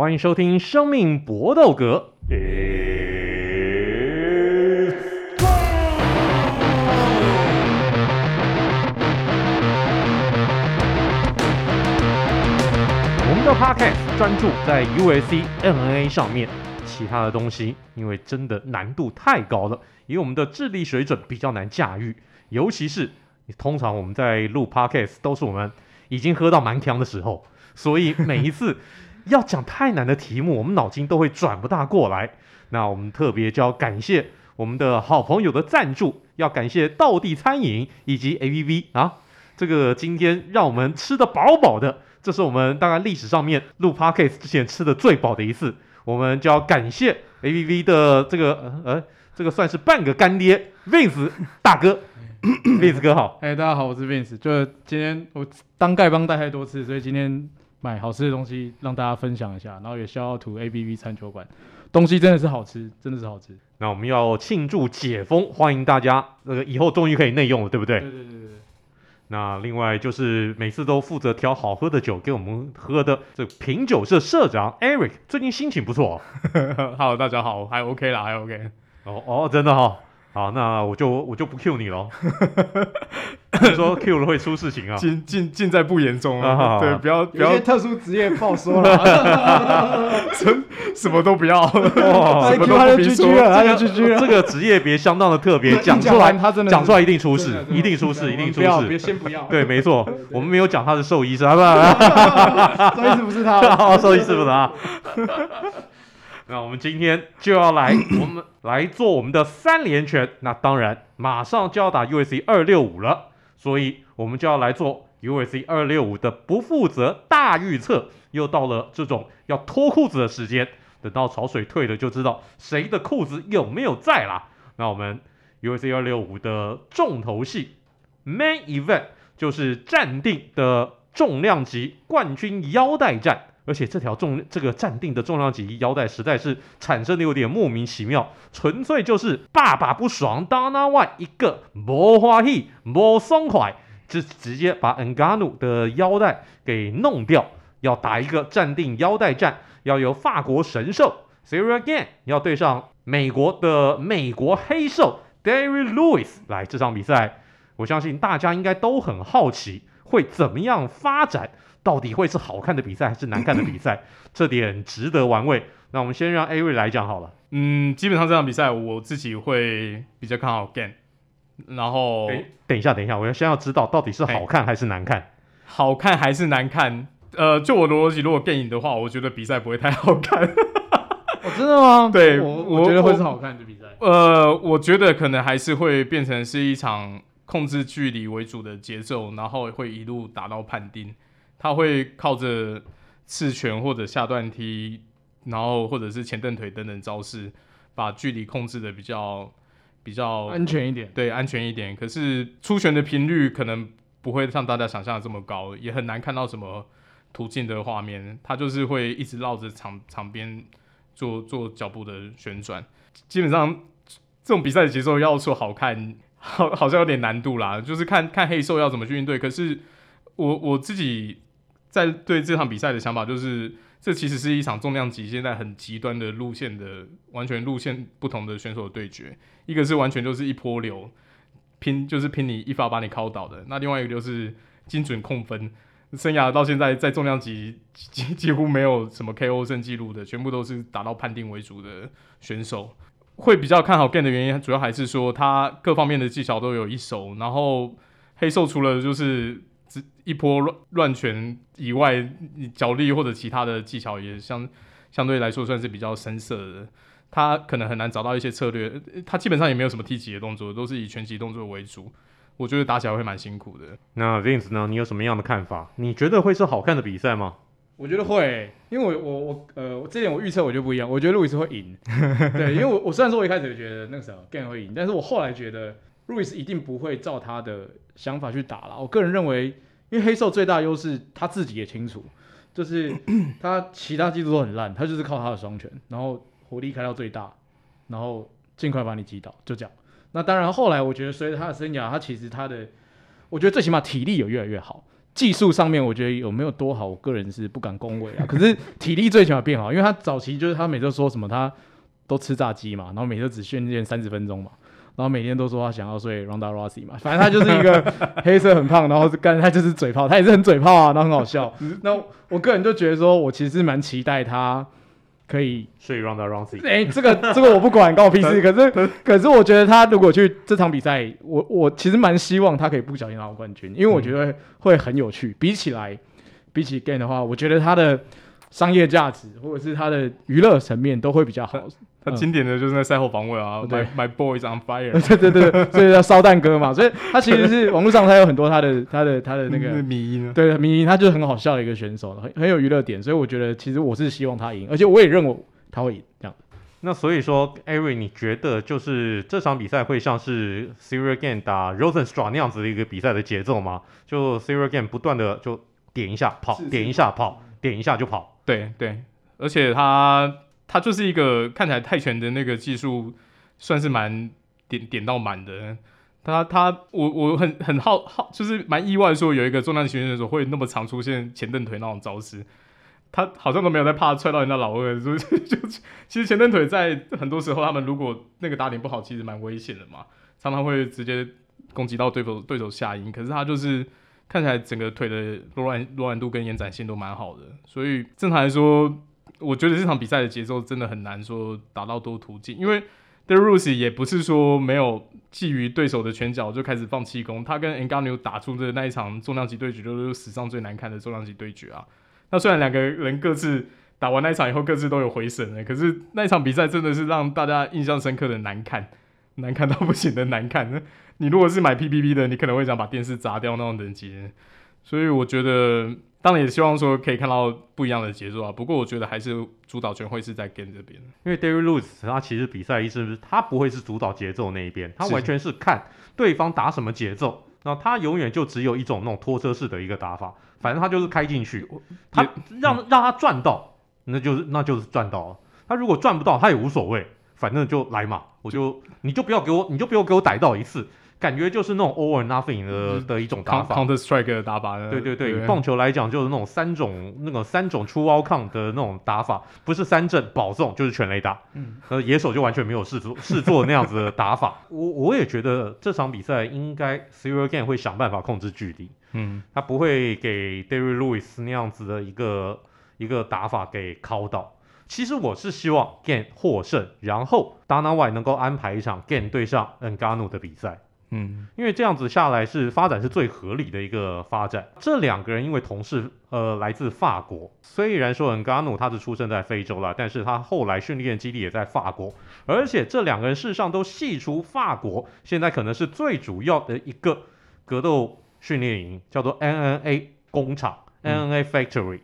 欢迎收听《生命搏斗格》。我们的 Podcast 专注在 UFC MMA 上面，其他的东西因为真的难度太高了，以我们的智力水准比较难驾驭，尤其是通常我们在录 Podcast 都是我们已经喝到蛮强的时候，所以每一次。要讲太难的题目，我们脑筋都会转不大过来。那我们特别就要感谢我们的好朋友的赞助，要感谢道地餐饮以及 A V V 啊，这个今天让我们吃的饱饱的，这是我们大概历史上面录 Podcast 之前吃的最饱的一次。我们就要感谢 A V V 的这个呃，这个算是半个干爹 Vince 大哥，Vince 哥好。哎，大家好，我是 Vince。就今天我当丐帮带太多次，所以今天。买好吃的东西让大家分享一下，然后也消耗图 A B B 餐酒馆，东西真的是好吃，真的是好吃。那我们要庆祝解封，欢迎大家，这个以后终于可以内用了，对不对？对对对对。那另外就是每次都负责挑好喝的酒给我们喝的这品酒社社长 Eric，最近心情不错。Hello，大家好，还 OK 啦，还 OK。哦哦，真的哈、哦。好，那我就我就不 Q 你了。说 Q 了会出事情啊，尽尽尽在不言中啊。啊对，不要不要特殊职业不好说了，什什么都不要，什么都不必说。这个职业别相当的特别，讲出来他真的讲出来一定出事，一定出事，一定出事。别先不要。对，没错，我们没有讲他是兽医师，兽医师不是他，兽医师不是他。那我们今天就要来，我们来做我们的三连拳。那当然，马上就要打 UAC 二六五了，所以我们就要来做 UAC 二六五的不负责大预测。又到了这种要脱裤子的时间，等到潮水退了，就知道谁的裤子有没有在啦。那我们 UAC 二六五的重头戏 Main Event 就是暂定的重量级冠军腰带战。而且这条重这个暂定的重量级腰带实在是产生的有点莫名其妙，纯粹就是爸爸不爽，Dana White 一个没欢喜、没爽快，就直接把 n g a n u 的腰带给弄掉，要打一个暂定腰带战，要由法国神兽 s e r i a g a n 要对上美国的美国黑兽 Derrick Lewis 来这场比赛，我相信大家应该都很好奇会怎么样发展。到底会是好看的比赛还是难看的比赛？这点值得玩味。那我们先让 Avery 来讲好了。嗯，基本上这场比赛我自己会比较看好 Gane。然后，等一下，等一下，我要先要知道到底是好看还是难看。好看还是难看？呃，就我的逻辑，如果 Gane 赢的话，我觉得比赛不会太好看。哦，真的吗？对，我我觉得会是好看的比赛。呃，我觉得可能还是会变成是一场控制距离为主的节奏，然后会一路打到判定。他会靠着刺拳或者下段踢，然后或者是前蹬腿等等招式，把距离控制的比较比较安全一点。对，安全一点。可是出拳的频率可能不会像大家想象的这么高，也很难看到什么突进的画面。他就是会一直绕着场场边做做脚步的旋转。基本上这种比赛的节奏要说好看，好 好像有点难度啦。就是看看黑兽要怎么去应对。可是我我自己。在对这场比赛的想法就是，这其实是一场重量级现在很极端的路线的完全路线不同的选手的对决。一个是完全就是一波流拼，就是拼你一发把你敲倒的；那另外一个就是精准控分。生涯到现在在重量级几几乎没有什么 KO 胜记录的，全部都是打到判定为主的选手。会比较看好 gan 的原因，主要还是说他各方面的技巧都有一手。然后黑兽除了就是。一波乱乱拳以外，脚力或者其他的技巧也相相对来说算是比较生涩的。他可能很难找到一些策略，他基本上也没有什么踢击的动作，都是以拳击动作为主。我觉得打起来会蛮辛苦的。那 Vince 呢？你有什么样的看法？你觉得会是好看的比赛吗？我觉得会，因为我我我呃，这点我预测我就不一样。我觉得路易斯会赢。对，因为我我虽然说我一开始觉得那个时候 Gane 会赢，但是我后来觉得路易斯一定不会照他的想法去打了。我个人认为。因为黑兽最大优势，他自己也清楚，就是他其他技术都很烂，他就是靠他的双拳，然后火力开到最大，然后尽快把你击倒，就这样。那当然后来我觉得随着他的生涯，他其实他的，我觉得最起码体力有越来越好，技术上面，我觉得有没有多好，我个人是不敢恭维啊。可是体力最起码变好，因为他早期就是他每次都说什么，他都吃炸鸡嘛，然后每次只训练三十分钟嘛，然后每天都说他想要睡 Ronda Rousey 嘛，反正他就是一个黑色很胖，然后干他就是嘴炮，他也是很嘴炮啊，然后很好笑。那我个人就觉得说，我其实蛮期待他。可以所以 Ronda r o u n d。哎，这个这个我不管，关我屁事。可是 可是，我觉得他如果去这场比赛，我我其实蛮希望他可以不小心拿到冠军，因为我觉得会很有趣。比起来，比起 Gane 的话，我觉得他的商业价值或者是他的娱乐层面都会比较好。他经典的就是那赛后访问啊，对，My boys on fire，对对对，所以叫烧蛋哥嘛，所以他其实是网络上他有很多他的他的他的那个迷音，对迷音，他就是很好笑的一个选手，很很有娱乐点，所以我觉得其实我是希望他赢，而且我也认为他会赢这样。那所以说，Eric，你觉得就是这场比赛会像是 Ciryl Gane 打 Rozenstruik 那样子的一个比赛的节奏吗？就 Ciryl Gane 不断的就点一下跑，点一下跑，点一下就跑，对对，而且他。他就是一个看起来泰拳的那个技术，算是蛮点点到满的。他他我我很很好好，就是蛮意外说有一个重量级选手会那么常出现前蹬腿那种招式。他好像都没有在怕踹到人家老二，所以就其实前蹬腿在很多时候他们如果那个打点不好，其实蛮危险的嘛，常常会直接攻击到对手对手下阴。可是他就是看起来整个腿的柔软柔软度跟延展性都蛮好的，所以正常来说。我觉得这场比赛的节奏真的很难说打到多途径，因为 Derrick Lewis 也不是说没有觊觎对手的拳脚就开始放气功，他跟 ngano 打出的那一场重量级对决就是史上最难看的重量级对决啊。那虽然两个人各自打完那一场以后各自都有回神了，可是那一场比赛真的是让大家印象深刻的难看，难看到不行的 难看。你如果是买 PPP 的，你可能会想把电视砸掉那种等级。所以我觉得。当然也希望说可以看到不一样的节奏啊，不过我觉得还是主导权会是在 Gane 这边，因为 Derrick Lewis 他其实比赛意思是他不会是主导节奏那一边，他完全是看对方打什么节奏，然后他永远就只有一种那种拖车式的一个打法，反正他就是开进去，他让让他赚到，那就是那就是赚到了，他如果赚不到他也无所谓，反正就来嘛，我就你就不要给我，你就不要给我逮到一次。感觉就是那种 over nothing 的的一种打法，Counter Strike 的打法。对对对，棒球来讲就是那种三种那个三种 true outcome 的那种打法，不是三振保送就是全垒打。嗯，呃，野手就完全没有试做 试做那样子的打法。我我也觉得这场比赛应该 Ciryl Gane 会想办法控制距离。嗯，他不会给 Derrick Lewis 那样子的一个一个打法给敲到。其实我是希望 Gane 获胜，然后 Dana White 能够安排一场 Gane 对上 Ngannou 的比赛。嗯，因为这样子下来是发展是最合理的一个发展。这两个人因为同是呃来自法国，虽然说恩加努他是出生在非洲了，但是他后来训练基地也在法国，而且这两个人事实上都系出法国现在可能是最主要的一个格斗训练营，叫做 NNA 工厂 （NNA Factory。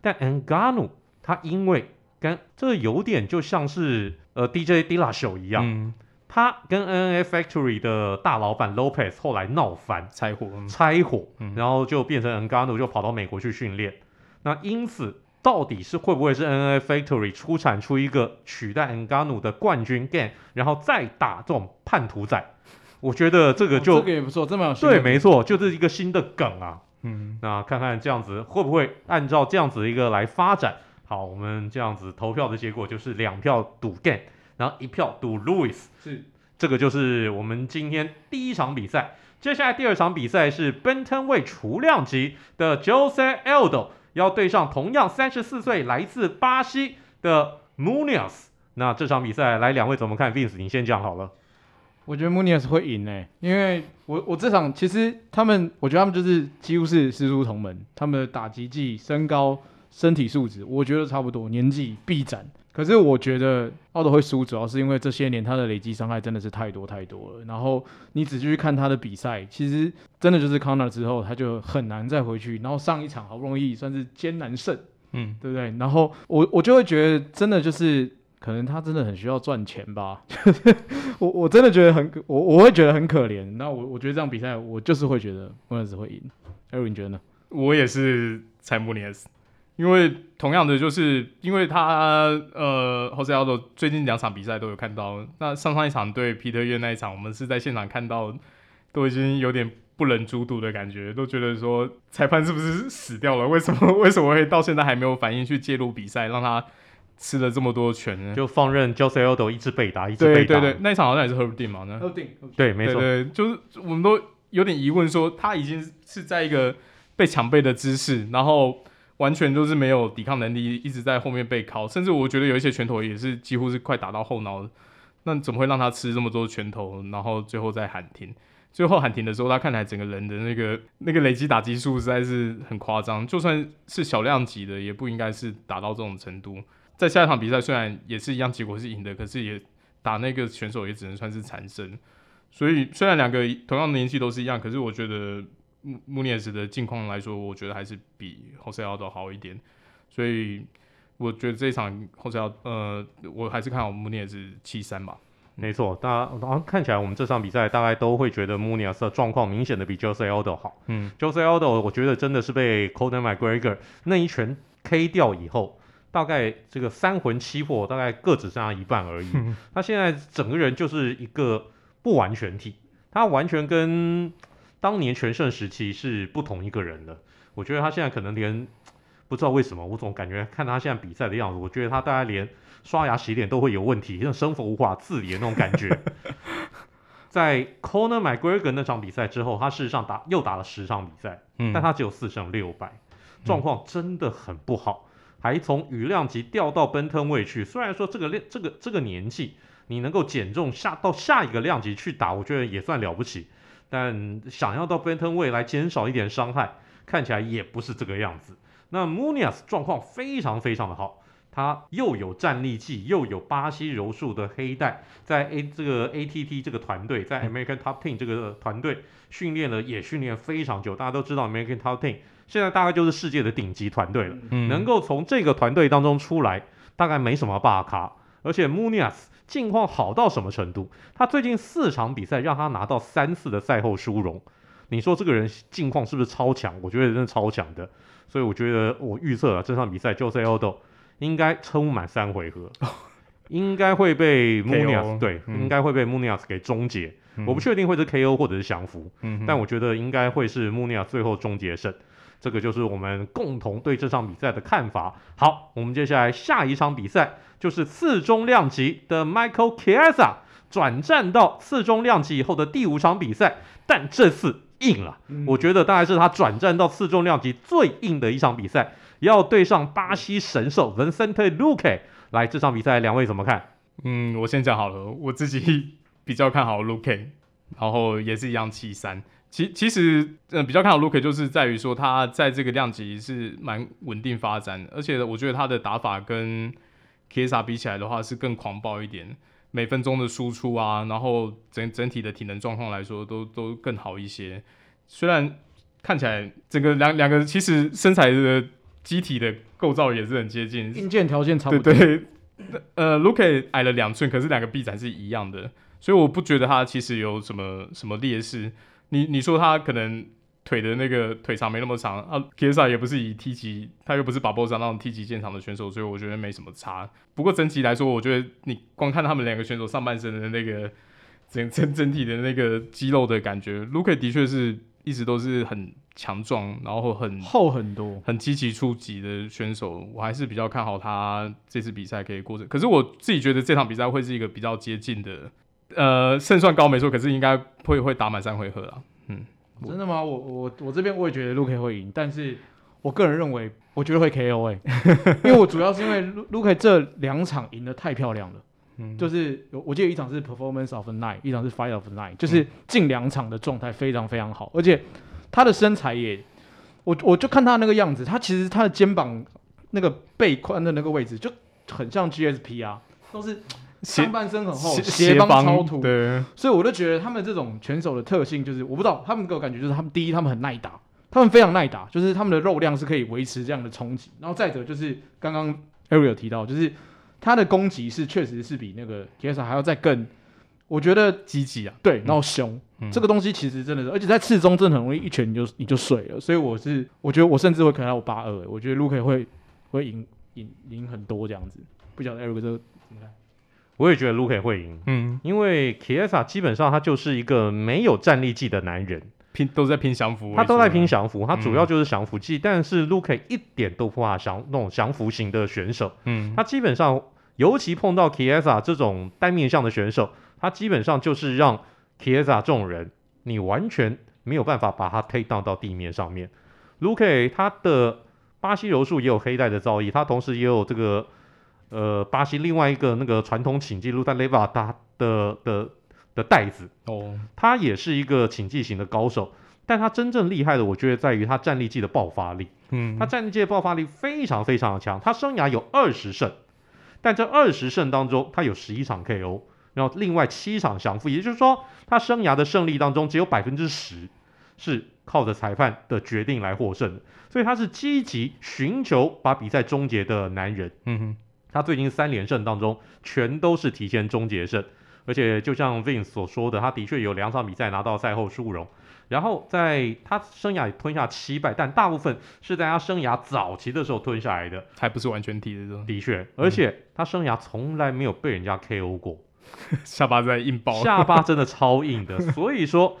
但恩加努他因为跟这有点就像是呃 DJ Dillashaw 一样。嗯他跟 NNA Factory 的大老板 Lopez 后来闹翻，拆伙，拆伙，然后就变成 Ngannou 就跑到美国去训练。那因此，到底是会不会是 NNA Factory 出产出一个取代 Ngannou 的冠军 Gane，然后再打这种叛徒仔？我觉得这个就、哦、这个也不错，这么有对，没错，就是一个新的梗啊。嗯，那看看这样子会不会按照这样子一个来发展？好，我们这样子投票的结果就是两票赌 Gane。然后一票赌 Louis 是这个就是我们今天第一场比赛。接下来第二场比赛是 Bantamweight 重量级的 Jose Aldo 要对上同样三十四岁来自巴西的 Muniz。那这场比赛来两位怎么看？Vince，你先讲好了。我觉得 Muniz 会赢诶、欸，因为我我这场其实他们，我觉得他们就是几乎是师出同门，他们的打击技、身高、身体素质，我觉得差不多，年纪臂展。可是我觉得奥德会输，主要是因为这些年他的累积伤害真的是太多太多了。然后你仔细去看他的比赛，其实真的就是 Conor 之后他就很难再回去。然后上一场好不容易算是艰难胜，嗯，对不对？然后我我就会觉得真的就是可能他真的很需要赚钱吧。我我真的觉得很我我会觉得很可怜。那我我觉得这场比赛我就是会觉得穆尼斯会赢。Eric 你觉得呢？我也是猜穆尼斯。因为同样的，就是因为他呃，Jose Aldo 最近两场比赛都有看到。那上上一场对皮特约那一场，我们是在现场看到，都已经有点不忍卒读的感觉，都觉得说裁判是不是死掉了？为什么 为什么会到现在还没有反应去介入比赛，让他吃了这么多拳呢？就放任 Jose Aldo 一直被打，一直被打。对对对，那一场好像也是 Herb Dean 嘛？那 Herb Dean 对，没错，对，对，就是我们都有点疑问，说他已经是在一个被抢背的姿势，然后完全就是没有抵抗能力，一直在后面被敲，甚至我觉得有一些拳头也是几乎是快打到后脑。那怎么会让他吃这么多拳头，然后最后再喊停？最后喊停的时候，他看起来整个人的那个那个累积打击数实在是很夸张。就算是小量级的，也不应该是打到这种程度。在下一场比赛，虽然也是一样，结果是赢的，可是也打那个选手也只能算是残生。所以虽然两个同样的年纪都是一样，可是我觉得穆穆涅斯的近况来说，我觉得还是比 Jose Aldo 好一点。所以。我觉得这一场或者要呃，我还是看好穆涅斯七三吧。没错，大家好像看起来我们这场比赛大概都会觉得穆涅斯的状况明显的比 Jose Aldo 好。嗯，Jose Aldo 我觉得真的是被 Conor McGregor 那一拳 K 掉以后，大概这个三魂七魄大概各只剩下一半而已。嗯、他现在整个人就是一个不完全体，他完全跟当年全盛时期是不同一个人的。我觉得他现在可能连。不知道为什么，我总感觉看他现在比赛的样子，我觉得他大概连刷牙洗脸都会有问题，像生活无法自理的那种感觉。在 Conor McGregor 那场比赛之后，他事实上打又打了十场比赛，嗯，但他只有四胜六败，状况真的很不好，嗯、还从羽量级掉到 Bantamweight 去。虽然说这个这个这个年纪你能够减重下到下一个量级去打，我觉得也算了不起，但想要到 Bantamweight 来减少一点伤害，看起来也不是这个样子。那 Munias 状况非常非常的好，他又有战力技，又有巴西柔术的黑带，在 A 这个 ATT 这个团队，在 American Top Team 这个团队训练了也训练非常久。大家都知道 American Top Team 现在大概就是世界的顶级团队了，嗯、能够从这个团队当中出来，大概没什么大咖。而且 Muniz 近况好到什么程度？他最近四场比赛让他拿到三次的赛后殊荣，你说这个人近况是不是超强？我觉得真的超强的。所以我觉得我预测啊这场比赛，Jose Aldo 应该撑满三回合，应该会被 Muniz 对，嗯、应该会被 Muniz 给终结。嗯、我不确定会是 KO 或者是降服，嗯、但我觉得应该会是 Muniz 最后终结胜。这个就是我们共同对这场比赛的看法。好，我们接下来下一场比赛就是次中量级的 Michael Chiesa 转战到次中量级以后的第五场比赛，但这次。硬了，嗯、我觉得大概是他转战到次中量级最硬的一场比赛，要对上巴西神兽 Vicente Luque。来，这场比赛两位怎么看？嗯，我先讲好了，我自己比较看好 Luque，然后也是一样七三。其其实，呃，比较看好 Luque 就是在于说他在这个量级是蛮稳定发展，而且我觉得他的打法跟 Chiesa 比起来的话是更狂暴一点。每分钟的输出啊，然后整整体的体能状况来说都都更好一些。虽然看起来整个两两个其实身材的机体的构造也是很接近，硬件条件差不多。对，对，呃，Luque 矮了两寸，可是两个臂展是一样的，所以我不觉得他其实有什么什么劣势。你你说他可能。腿的那个腿长没那么长啊，Chiesa 也不是以踢级，他又不是 Barboza 那种踢级见长的选手，所以我觉得没什么差。不过整体来说，我觉得你光看他们两个选手上半身的那个整整整体的那个肌肉的感觉，Luque 的确是一直都是很强壮，然后很厚很多，很积极出击的选手。我还是比较看好他这次比赛可以过程。可是我自己觉得这场比赛会是一个比较接近的，呃，胜算高没错，可是应该会会打满三回合了，嗯。真的吗？我我我这边我也觉得 Luque 会赢，但是我个人认为，我觉得会 KO 哎、欸，因为我主要是因为 Luque 这两场赢得太漂亮了，嗯，就是我记得一场是 Performance of the Night，一场是 Fight of the Night，就是近两场的状态非常非常好，而且他的身材也，我我就看他那个样子，他其实他的肩膀那个背宽的那个位置就很像 GSP 啊，都是。上半身很厚，斜方超突，对，所以我就觉得他们这种拳手的特性就是，我不知道他们给我感觉就是，他们第一他们很耐打，他们非常耐打，就是他们的肉量是可以维持这样的冲击，然后再者就是刚刚 Ariel 提到，就是他的攻击是确实是比那个 Chiesa 还要再更，我觉得积极啊，对，然后凶，嗯、这个东西其实真的是，而且在次中真的很容易一拳你就你就碎了，所以我是我觉得我甚至会可能要八二，我觉得 Luque 会会赢赢赢很多这样子，不晓得 Ariel 这个怎么看？我也觉得 Luque 会赢，嗯，因为 Chiesa 基本上他就是一个没有战力技的男人，拼都在拼降服，他都在拼降服，他主要就是降服技，嗯、但是 Luke 一点都不怕降那种降服型的选手，嗯，他基本上，尤其碰到 Chiesa 这种单面向的选手，他基本上就是让 Chiesa 这种人，你完全没有办法把他 take down 到地面上面。Luke 他的巴西柔术也有黑带的造诣，他同时也有这个呃巴西另外一个那个传统请技 Luta Levada 的的的袋子哦，他也是一个请技型的高手，但他真正厉害的，我觉得在于他战力技的爆发力。嗯，他战力技的爆发力非常非常的强，他生涯有二十胜，但这二十胜当中，他有十一场 KO，然后另外七场降负，也就是说，他生涯的胜利当中只有百分之十是靠着裁判的决定来获胜的，所以他是积极寻求把比赛终结的男人。嗯哼，他最近三连胜当中，全都是提前终结胜。而且就像 Vince 所说的，他的确有两场比赛拿到赛后殊荣，然后在他生涯里吞下七败，但大部分是在他生涯早期的时候吞下来的，还不是完全体的。的确，而且他生涯从来没有被人家 KO 过，下巴在硬包，下巴真的超硬的，所以说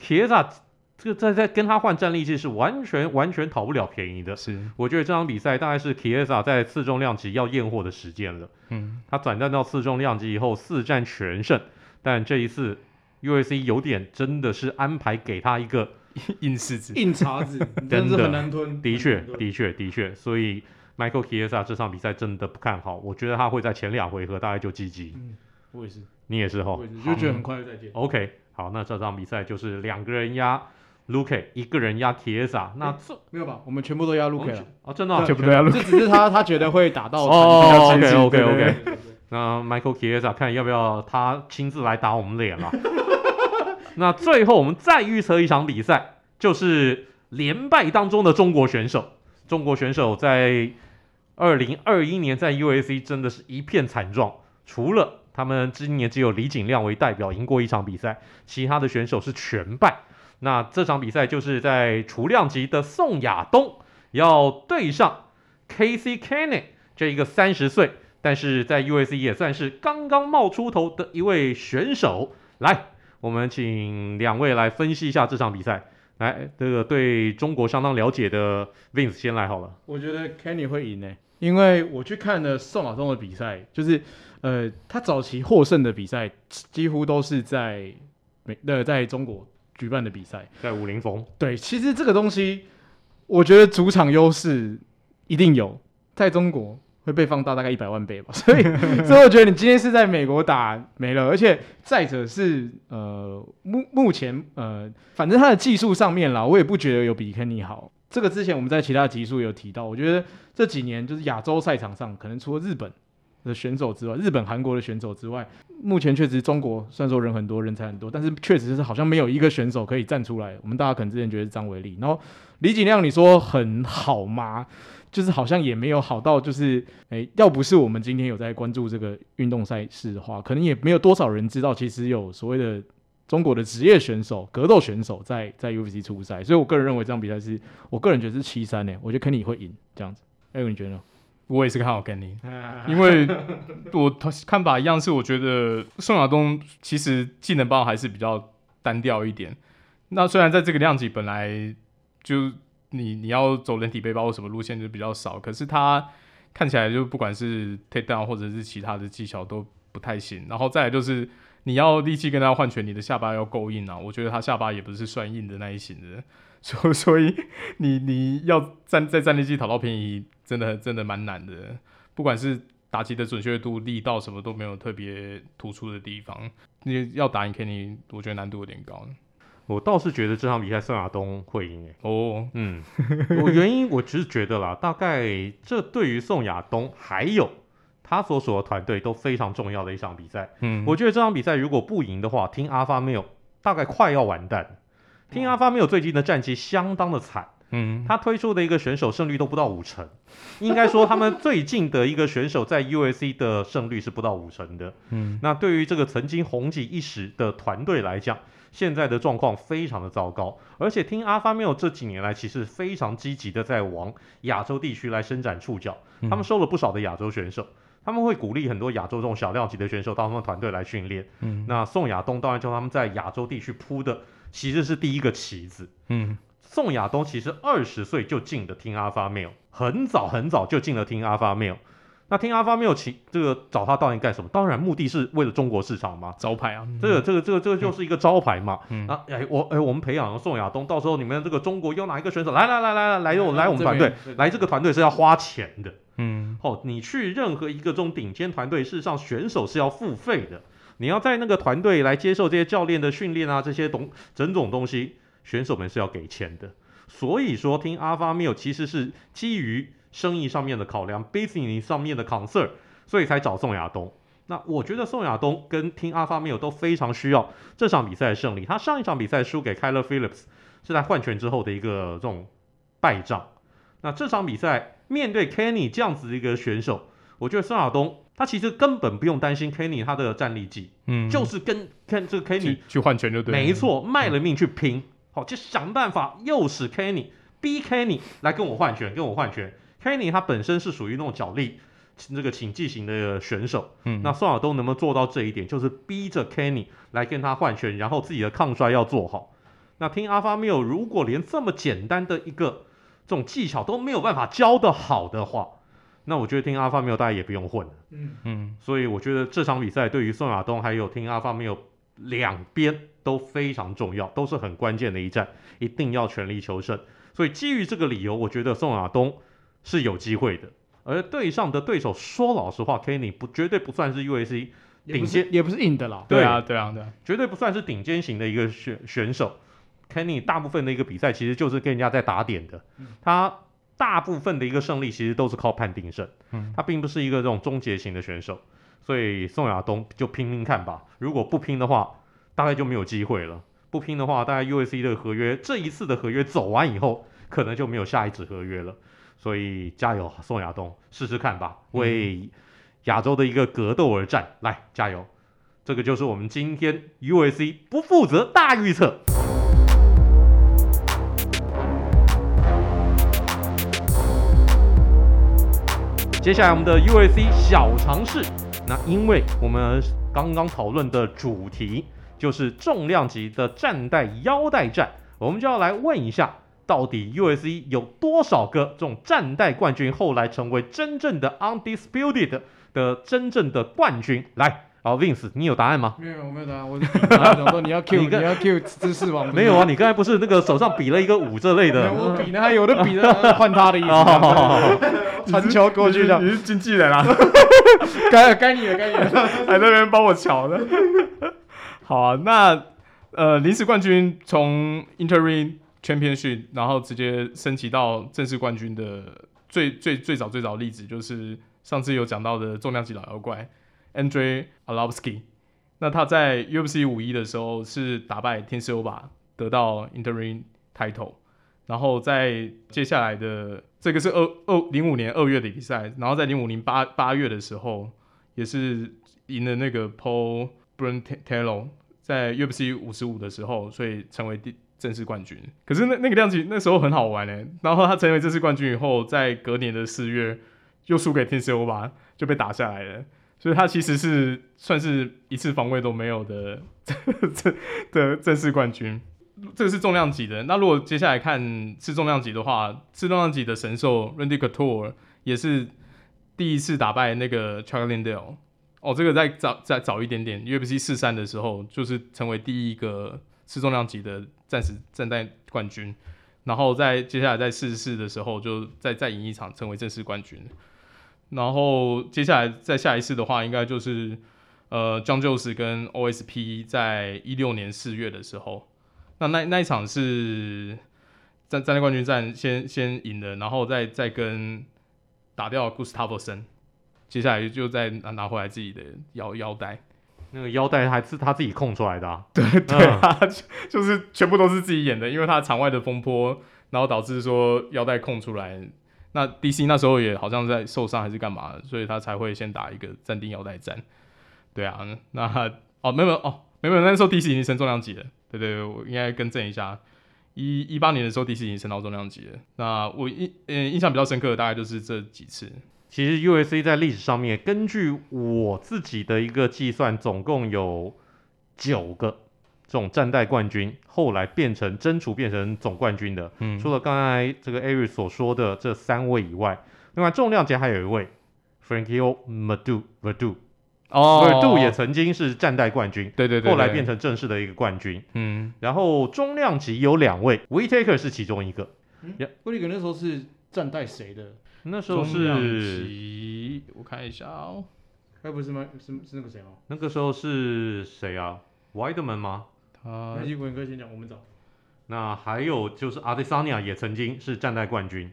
Chiesa 这个在在跟他换战力技是完全完全讨不了便宜的。是，我觉得这场比赛大概是 Chiesa 在次重量级要验货的时间了。嗯，他转战到次重量级以后四战全胜，但这一次 UFC 有点真的是安排给他一个 硬柿子、硬茬子，真的很难吞。的确，的确，的确，所以 Michael Chiesa 这场比赛真的不看好，我觉得他会在前两回合大概就 GG。嗯，我也是，你也是哈，我也是，就觉得很快就再见。OK，好，那这场比赛就是两个人压。Luke 一个人压 Chiesa，那这没有吧？我们全部都压 Luke 了啊，真的全部都压 Luke，这只是他他觉得会打到 哦，OK OK OK。那 Michael Chiesa 看要不要他亲自来打我们脸了？那最后我们再预测一场比赛，就是连败当中的中国选手。中国选手在二零二一年在 UAC 真的是一片惨状，除了他们今年只有李景亮为代表赢过一场比赛，其他的选手是全败。那这场比赛就是在雏量级的宋亚东要对上 Casey Kenny 这一个三十岁，但是在 UFC 也算是刚刚冒出头的一位选手。来，我们请两位来分析一下这场比赛。来，这个对中国相当了解的 Vince 先来好了。我觉得 Kenny 会赢呢，因为我去看了宋亚东的比赛，就是呃，他早期获胜的比赛几乎都是在美呃在中国。举办的比赛。在武林风，对，其实这个东西，我觉得主场优势一定有，在中国会被放大大概一百万倍吧，所以，所以我觉得你今天是在美国打没了，而且再者是呃目目前呃，反正他的技术上面啦，我也不觉得有比肯尼好。这个之前我们在其他集数有提到，我觉得这几年就是亚洲赛场上，可能除了日本的选手之外，日本、韩国的选手之外，目前确实中国虽然说人很多，人才很多，但是确实是好像没有一个选手可以站出来。我们大家可能之前觉得是张伟丽，然后李景亮，你说很好吗？就是好像也没有好到，就是诶、要不是我们今天有在关注这个运动赛事的话，可能也没有多少人知道，其实有所谓的中国的职业选手、格斗选手在在 UFC 出赛。所以我个人认为这场比赛是我个人觉得是七三呢，我觉得肯尼会赢这样子。哎，你觉得呢？我也是看好肯尼，因为我看法一样，是我觉得宋亚东其实技能包还是比较单调一点。那虽然在这个量级本来就你你要走人体背包或什么路线就比较少，可是他看起来就不管是 take down 或者是其他的技巧都不太行。然后再来就是你要力气跟他换拳，你的下巴要够硬啊。我觉得他下巴也不是算硬的那一型的，所所以你你要站在站立技讨到便宜。真的真的蛮难的，不管是打击的准确度、力道什么都没有特别突出的地方。你要打赢肯定，我觉得难度有点高。我倒是觉得这场比赛宋亚东会赢诶。哦，嗯，我原因我只是觉得啦，大概这对于宋亚东还有他所属的团队都非常重要的一场比赛。嗯，我觉得这场比赛如果不赢的话，听阿发没有，大概快要完蛋。听阿发没有最近的战绩相当的惨。嗯，他推出的一个选手胜率都不到五成，应该说他们最近的一个选手在 UFC 的胜率是不到五成的。嗯，那对于这个曾经红极一时的团队来讲，现在的状况非常的糟糕。而且听 Alpha Male 这几年来其实非常积极的在往亚洲地区来伸展触角，他们收了不少的亚洲选手，他们会鼓励很多亚洲这种小量级的选手到他们团队来训练。嗯，那宋亚东当然叫他们在亚洲地区铺的。其实是第一个棋子。嗯，宋亚东其实二十岁就进的 Team Alpha Male，很早很早就进了 Team Alpha Male。那 Team Alpha Male 其这个找他到底干什么？当然目的是为了中国市场嘛，招牌啊，这个这个这个这个就是一个招牌嘛。嗯、啊，哎，我哎，我们培养了宋亚东，到时候你们这个中国有哪一个选手？来来来来来来我来我们团队，来这个团队是要花钱的。嗯，哦，你去任何一个这种顶尖团队，事实上选手是要付费的，你要在那个团队来接受这些教练的训练啊，这些东整种东西，选手们是要给钱的。所以说，听 Alpha Male 其实是基于生意上面的考量，business 上面的 concern。所以才找宋亚东。那我觉得宋亚东跟 Team Alpha Male 都非常需要这场比赛的胜利。他上一场比赛输给 Kyler Phillips 是在换拳之后的一个这种败仗。那这场比赛面对 Kenny 这样子的一个选手，我觉得宋亚东他其实根本不用担心 Kenny 他的战力计，嗯，就是跟 Ken 这个 Kenny 去换拳就对，没错，卖了命去拼，好，就想办法诱使 Kenny 逼 Kenny 来跟我换拳，跟我换拳。Kenny 他本身是属于那种脚力。这个请技型的选手，嗯，那宋亚东能不能做到这一点？就是逼着 Kenny 来跟他换拳，然后自己的抗摔要做好。那 Team Alpha Male 如果连这么简单的一个这种技巧都没有办法教得好的话，那我觉得 Team Alpha Male 大家也不用混了。嗯嗯，所以我觉得这场比赛对于宋亚东还有 Team Alpha Male 两边都非常重要，都是很关键的一战，一定要全力求胜。所以基于这个理由，我觉得宋亚东是有机会的。而对上的对手，说老实话，Kenny 不绝对不算是 UAC 顶尖，也不是硬的啦。对啊，对啊，对啊，绝对不算是顶尖型的一个选选手。Kenny 大部分的一个比赛其实就是跟人家在打点的，嗯、他大部分的一个胜利其实都是靠判定胜，嗯、他并不是一个这种终结型的选手。所以宋亚东就拼拼看吧，如果不拼的话，大概就没有机会了。不拼的话，大概 UFC 的合约这一次的合约走完以后，可能就没有下一纸合约了。所以加油，宋亚东，试试看吧，为亚洲的一个格斗而战，来加油！这个就是我们今天 UFC 不负责大预测。接下来我们的 UFC 小尝试，那因为我们刚刚讨论的主题就是重量级的战带腰带战，我们就要来问一下。到底 USC 有多少个这种战带冠军后来成为真正的 undisputed 的真正的冠军？来，好，Vince，你有答案吗？没有，我没有答案。我 想说你要 Q，你，你要 Q 知识王。没有啊，你刚才不是那个手上比了一个五这类的？我比呢，还有的比呢换他的意思。传球过去的，你是经纪人啊？该该你了，该你了，还在那边帮我瞧呢。好啊，那呃，临时冠军从 interim。Championship，然后直接升级到正式冠军的最最最早最早的例子，就是上次有讲到的重量级老妖怪 Andrei Alovsky。那他在 UFC 五一的时候是打败 Tim Sylvia 得到 Interim Title。然后在接下来的这个是二二零五年二月的比赛，然后在零五年八八月的时候也是赢了那个 Paul Bruntello，在 UFC 五十五的时候，所以成为第。正式冠军，可是那那个量级那时候很好玩呢。然后他成为正式冠军以后，在隔年的四月又输给 Tim Sylvia，就被打下来了。所以他其实是算是一次防卫都没有的 这的正式冠军。这是重量级的。那如果接下来看次重量级的话，次重量级的神兽 Randy Couture 也是第一次打败那个 Chuck Lindell。哦，这个再早再早一点点，UFC 四三的时候就是成为第一个次重量级的。暂时战带冠军，然后在接下来在四十四的时候，就再再赢一场，成为正式冠军。然后接下来在下一次的话，应该就是呃，Jon Jones 跟 OSP 在一六年四月的时候，那那那一场是战战带冠军战先先赢了，然后再再跟打掉 Gustavo 生接下来就再拿拿回来自己的腰腰带。那个腰带还是他自己空出来的，啊，对对啊，嗯、就是全部都是自己演的，因为他场外的风波，然后导致说腰带空出来。那 DC 那时候也好像在受伤还是干嘛，所以他才会先打一个暂定腰带战。对啊，那哦没有没有哦没有，那时候 DC 已经升重量级了。对对，对我应该更正一下，一一八年的时候 DC 已经升到重量级了。那我印嗯印象比较深刻的大概就是这几次。其实 UFC 在历史上面，根据我自己的一个计算，总共有九个这种战代冠军，后来变成真除变成总冠军的，嗯，除了刚才这个 Ari 所说的这三位以外，另外重量级还有一位 Frankie Madu，Madu，哦，Madu 也曾经是战代冠军，对对对，对，后来变成正式的一个冠军。嗯，然后中量级有两位，Whittaker 是其中一个。威利克那时候是战代谁的？那时候中量是级我看一下哦，该不是吗？是是那个谁吗？那个时候是谁啊？Weidman 吗？他那几个人可以先讲，我们找。那还有就是 Adesanya 也曾经是战代冠军，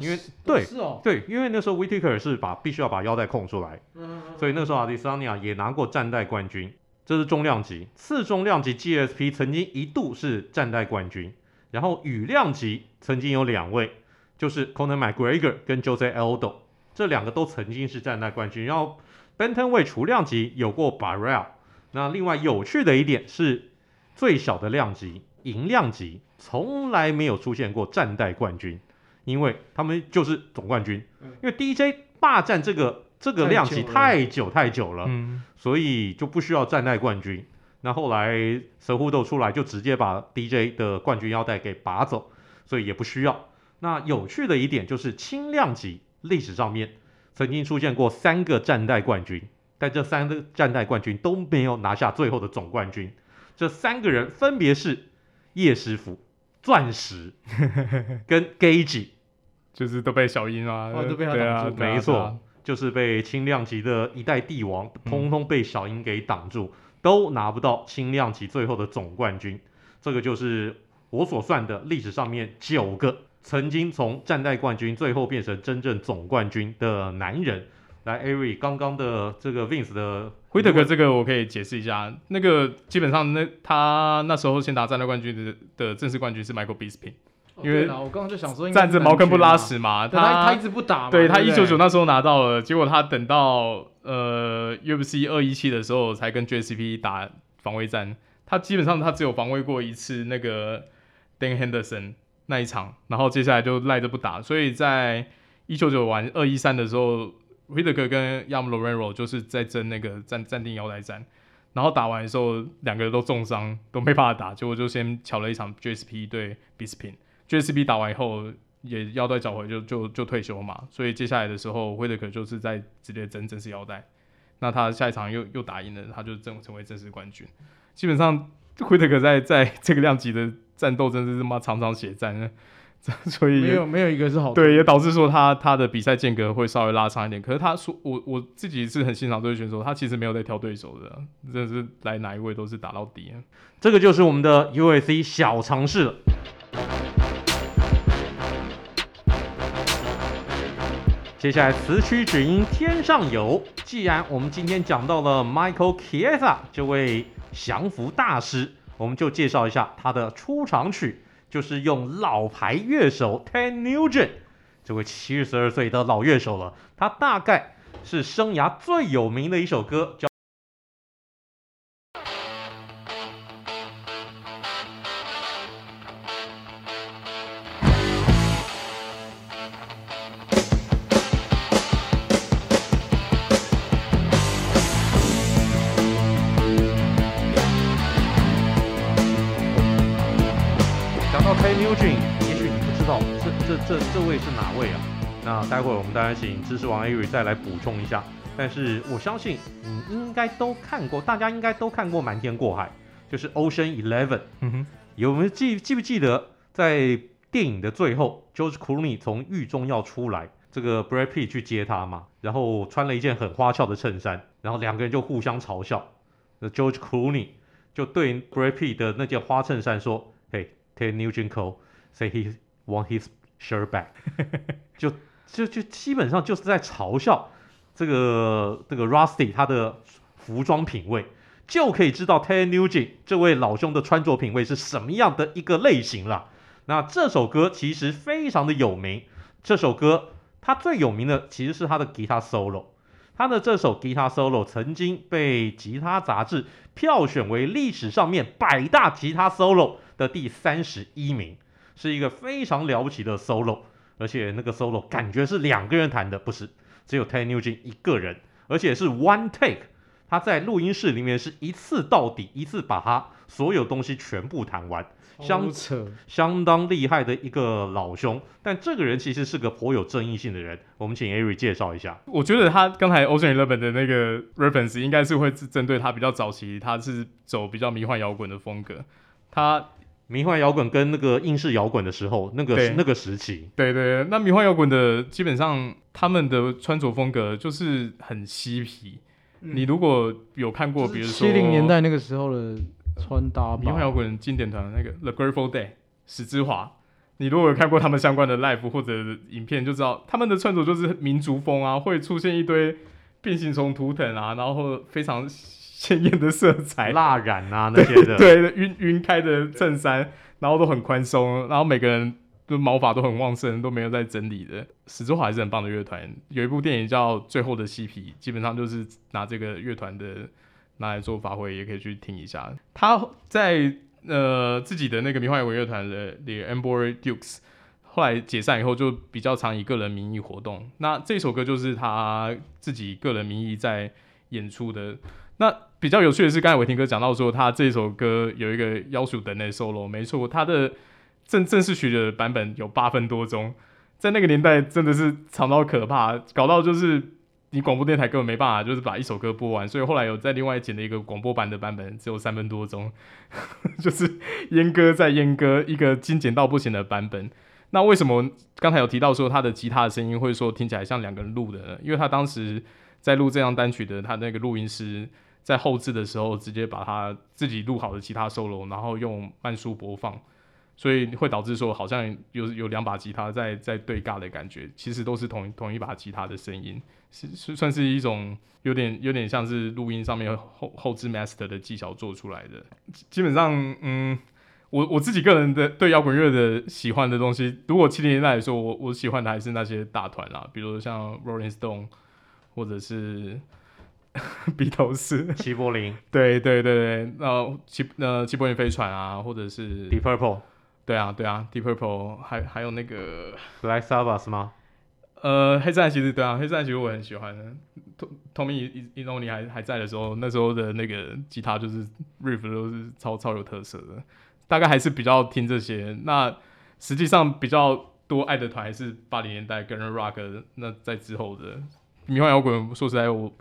因为是对是哦，对，因为那时候 Whittaker 是把必须要把腰带空出来，嗯，所以那时候 Adesanya 也拿过战代冠军。这是重量级，次重量级 GSP 曾经一度是战代冠军，然后羽量级曾经有两位，就是 Conor McGregor 跟 Jose Aldo，这两个都曾经是战代冠军。然后 Bantamweight 除量级有过 Barrel，那另外有趣的一点是，最小的量级银量级从来没有出现过战代冠军，因为他们就是总冠军，因为 DJ 霸占这个这个量级太久太久了。嗯，所以就不需要战代冠军。那后来神户斗出来就直接把 DJ 的冠军腰带给拔走，所以也不需要。那有趣的一点就是轻量级历史上面曾经出现过三个战代冠军，但这三个战代冠军都没有拿下最后的总冠军。这三个人分别是叶师傅、钻石 跟 Gage，就是都被小鹰啊，哦都被他对啊挡住对啊没错就是被轻量级的一代帝王，嗯通通被小鹰给挡住，都拿不到轻量级最后的总冠军。这个就是我所算的历史上面九个曾经从战代冠军最后变成真正总冠军的男人。来，Ari，刚刚的这个 Vince 的辉特格这个我可以解释一下，那个基本上那他那时候先拿战代冠军的的正式冠军是 Michael Bisping，因为哦我刚刚就想说站着茅坑不拉屎嘛，他他他一直不打嘛，对他不一九九那时候拿到了，结果他等到呃 UFC 二一七的时候才跟 JCP 打防卫战，他基本上他只有防卫过一次那个 Dan Henderson 那一场，然后接下来就赖着不打，所以在一九九完二一三的时候。威德克跟亚姆罗伦罗就是在争那个暂暂定腰带战，然后打完的时候两个人都重伤，都没办法打，结果就先抢了一场 GSP 对 Bispin。GSP 打完以后也腰带找回就就就退休嘛，所以接下来的时候威德克就是在直接争正式腰带，那他下一场又又打赢了，他就正成为正式冠军。基本上威德克在在这个量级的战斗真是他妈场场血战。所以没有没有一个是好的，对，也导致说他他的比赛间隔会稍微拉长一点。可是他说我我自己是很欣赏这位选手，他其实没有在挑对手的，真的是来哪一位都是打到底。这个就是我们的 UFC 小尝试了。接下来词曲只应天上有。既然我们今天讲到了 Michael Chiesa 这位降服大师，我们就介绍一下他的出场曲。就是用老牌乐手 Ted Nugent 这位七十二岁的老乐手了，他大概是生涯最有名的一首歌叫。会我们当然请知识王 Ari 再来补充一下。但是我相信你应该都看过，大家应该都看过《瞒天过海》，就是 Ocean Eleven。嗯哼，有没有记记不记得在电影的最后，George Clooney 从狱中要出来，这个 Brad Pitt 去接他嘛？然后穿了一件很花俏的衬衫，然后两个人就互相嘲笑。那 George Clooney 就对 Brad Pitt 的那件花衬衫说：“嘿。” Ted Nugent Cole say he want his shirt back，就就就基本上就是在嘲笑这个这个 Rusty 他的服装品味，就可以知道 Ted Nugent 这位老兄的穿着品味是什么样的一个类型了。那这首歌其实非常的有名，这首歌它最有名的其实是他的吉他 solo，他的这首吉他 solo 曾经被吉他杂志票选为历史上面百大吉他 solo 的第三十一名，是一个非常了不起的 solo，而且那个 solo 感觉是两个人弹的，不是只有 Ted Nugent 一个人，而且是 one take，他在录音室里面是一次到底，一次把他所有东西全部弹完，相扯相当厉害的一个老兄。但这个人其实是个颇有争议性的人，我们请 Ari 介绍一下。我觉得他刚才 Ocean Eleven 的那个 reference 应该是会针对他比较早期，他是走比较迷幻摇滚的风格，他。迷幻摇滚跟那个英式摇滚的时候，那个那个时期，对对，那迷幻摇滚的基本上他们的穿着风格就是很嬉皮。嗯、你如果有看过，比如说七零年代那个时候的穿搭，迷幻摇滚经典团那个 The Grateful Dead 史之华，你如果有看过他们相关的 live 或者影片，就知道他们的穿着就是民族风啊，会出现一堆变形虫图腾啊，然后非常。鲜艳的色彩，蜡染啊那些的，对，晕晕开的衬衫，然后都很宽松，然后每个人的毛发都很旺盛，都没有在整理的。史之华还是很棒的乐团，有一部电影叫《最后的嬉皮》，基本上就是拿这个乐团的拿来做发挥，也可以去听一下。他在呃自己的那个迷幻摇滚乐团的 The Amber Dukes，后来解散以后就比较常以个人名义活动。那这首歌就是他自己个人名义在演出的。那比较有趣的是，刚才伟霆哥讲到说，他这首歌有一个要求等的 solo，没错，他的正正式曲的版本有八分多钟，在那个年代真的是长到可怕，搞到就是你广播电台根本没办法，就是把一首歌播完，所以后来有在另外剪了一个广播版的版本，只有三分多钟，就是阉割再阉割，一个精简到不行的版本。那为什么刚才有提到说他的吉他的声音会说听起来像两个人录的呢？因为他当时在录这张单曲的他那个录音师。在后置的时候，直接把他自己录好的吉他 solo，然后用慢速播放，所以会导致说好像有有两把吉他在在对尬的感觉，其实都是同同一把吉他的声音，是是算是一种有点有点像是录音上面后后置 master 的技巧做出来的。基本上，嗯，我我自己个人的对摇滚乐的喜欢的东西，如果七零年代来说，我我喜欢的还是那些大团啦，比如像 Rolling Stone，或者是。鼻头是齐柏林，对对对对，呃齐呃齐柏林飞船啊，或者是 Deep Purple，对啊对啊，Deep Purple，还还有那个 Black Sabbath 是吗？呃，黑战其实对啊，黑战其实我很喜欢的。Tommy Emmanuel 还还在的时候，那时候的那个吉他就是 riff 都是超超有特色的。大概还是比较听这些。那实际上比较多爱的团还是八零年代跟 Rock，那在之后的迷幻摇滚，说实在我。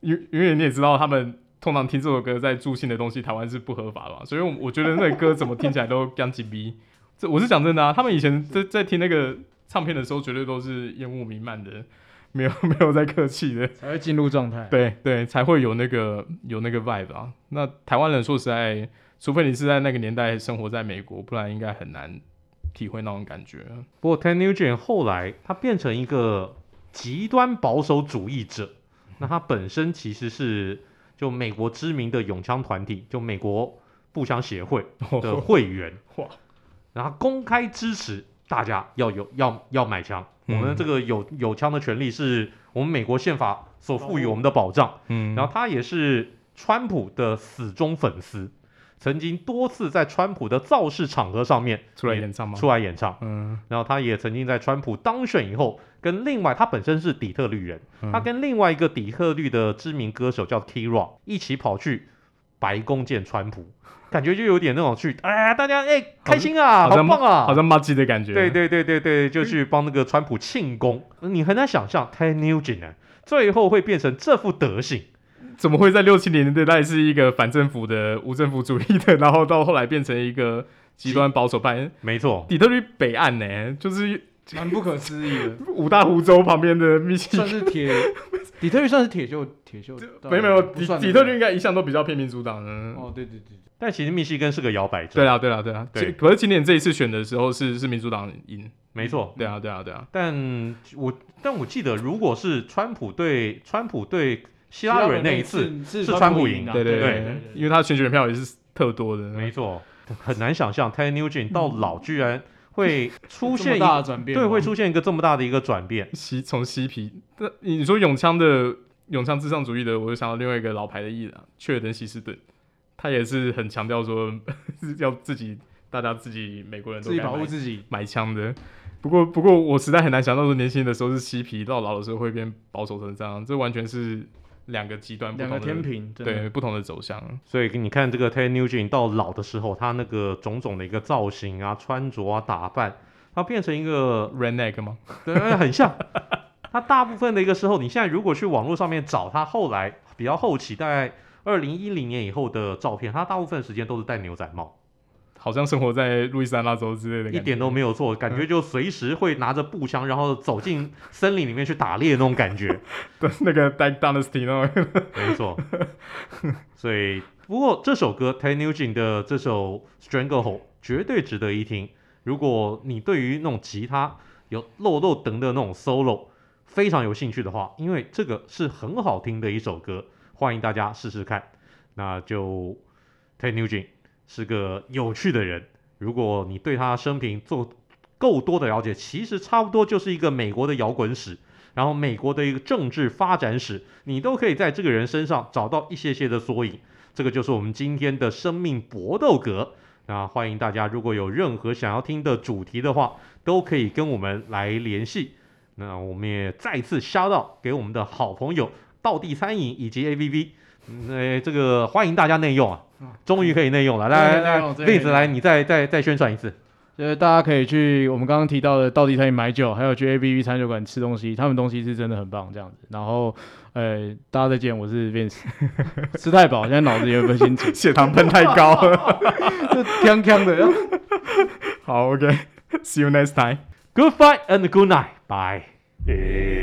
因因为你也知道，他们通常听这首歌在助兴的东西，台湾是不合法的嘛，所以，我我觉得那个歌怎么听起来都干紧逼。这我是讲真的啊，他们以前在在听那个唱片的时候，绝对都是烟雾弥漫的，没有 没有在客气的，才会进入状态。对对，才会有那个有那个 vibe 啊。那台湾人说实在，除非你是在那个年代生活在美国，不然应该很难体会那种感觉。不过 Ten Nugent 后来它变成一个极端保守主义者。那他本身其实是就美国知名的拥枪团体，就美国步枪协会的会员，哇，然后公开支持大家要有要要买枪，嗯、我们这个有有枪的权利是我们美国宪法所赋予我们的保障，嗯，然后他也是川普的死忠粉丝。曾经多次在川普的造势场合上面出来演唱吗？出来演唱，嗯，然后他也曾经在川普当选以后，跟另外他本身是底特律人，嗯、他跟另外一个底特律的知名歌手叫 Kid Rock 一起跑去白宫见川普，感觉就有点那种去，哎，大家哎开心啊，好，好棒啊，好像麻吉的感觉，对对对对对，就去帮那个川普庆功。嗯、你很难想象 Ten Nugent，最后会变成这副德行。怎么会在六七年代他也是一个反政府的无政府主义的，然后到后来变成一个极端保守派？没错，底特律北岸呢，就是蛮不可思议的。五大湖州旁边的密西，算是铁，底特律算是铁锈，铁锈。没有没有，底底特律应该一向都比较偏民主党的。哦，对对对。但其实密西根是个摇摆州。对啊对啊对啊。对。可是今年这一次选的时候是是民主党赢。没错。对啊对啊对啊。但我但我记得，如果是川普对川普对。希拉蕊那一次是川普赢的，对对对，因为他选举人票也是特多的，没错，很难想象 Ted Nugent 到老居然会出现一个转变，对，会出现一个这么大的一个转变。嬉从嬉皮，那你说永枪的永枪至上主义的，我就想到另外一个老牌的艺人，切尔登希斯顿，他也是很强调说要自己，大家自己美国人都自己保护自己买枪的。不过不过，我实在很难想到说年轻的时候是嬉皮，到老的时候会变保守成这样，这完全是两个极端，不两个同的天平，对不同的走向。所以你看这个 Ted Nugent 到老的时候，他那个种种的一个造型啊、穿着啊、打扮，他变成一个 Redneck 吗？对，很像。他大部分的一个时候，你现在如果去网络上面找他后来比较后期，大概二零一零年以后的照片，他大部分时间都是戴牛仔帽。好像生活在路易斯安那州之类的，一点都没有错，感觉就随时会拿着步枪，然后走进森林里面去打猎那种感觉。对，那个 Duck Dynasty 那种。没错。所以，不过这首歌 Ted Nugent 的这首 Stranglehold 绝对值得一听。如果你对于那种吉他有漏漏等的那种 solo 非常有兴趣的话，因为这个是很好听的一首歌，欢迎大家试试看。那就 Ted Nugent。是个有趣的人，如果你对他生平做够多的了解，其实差不多就是一个美国的摇滚史，然后美国的一个政治发展史，你都可以在这个人身上找到一些些的缩影。这个就是我们今天的生命搏斗格。那欢迎大家，如果有任何想要听的主题的话，都可以跟我们来联系。那我们也再次 shout 给我们的好朋友道地餐饮以及 AVV。呃，这个欢迎大家内用啊，终于可以内用了。来来来，Vince 来，你再再再宣传一次。就是大家可以去我们刚刚提到的道地餐饮买酒，还有去 ABB 餐酒馆吃东西，他们东西是真的很棒，这样子。然后，呃，大家再见，我是 Vince。吃太饱，现在脑子也有点清楚，血糖喷太高了，就锵锵的。好，OK，See you next time. Good fight and good night. Bye.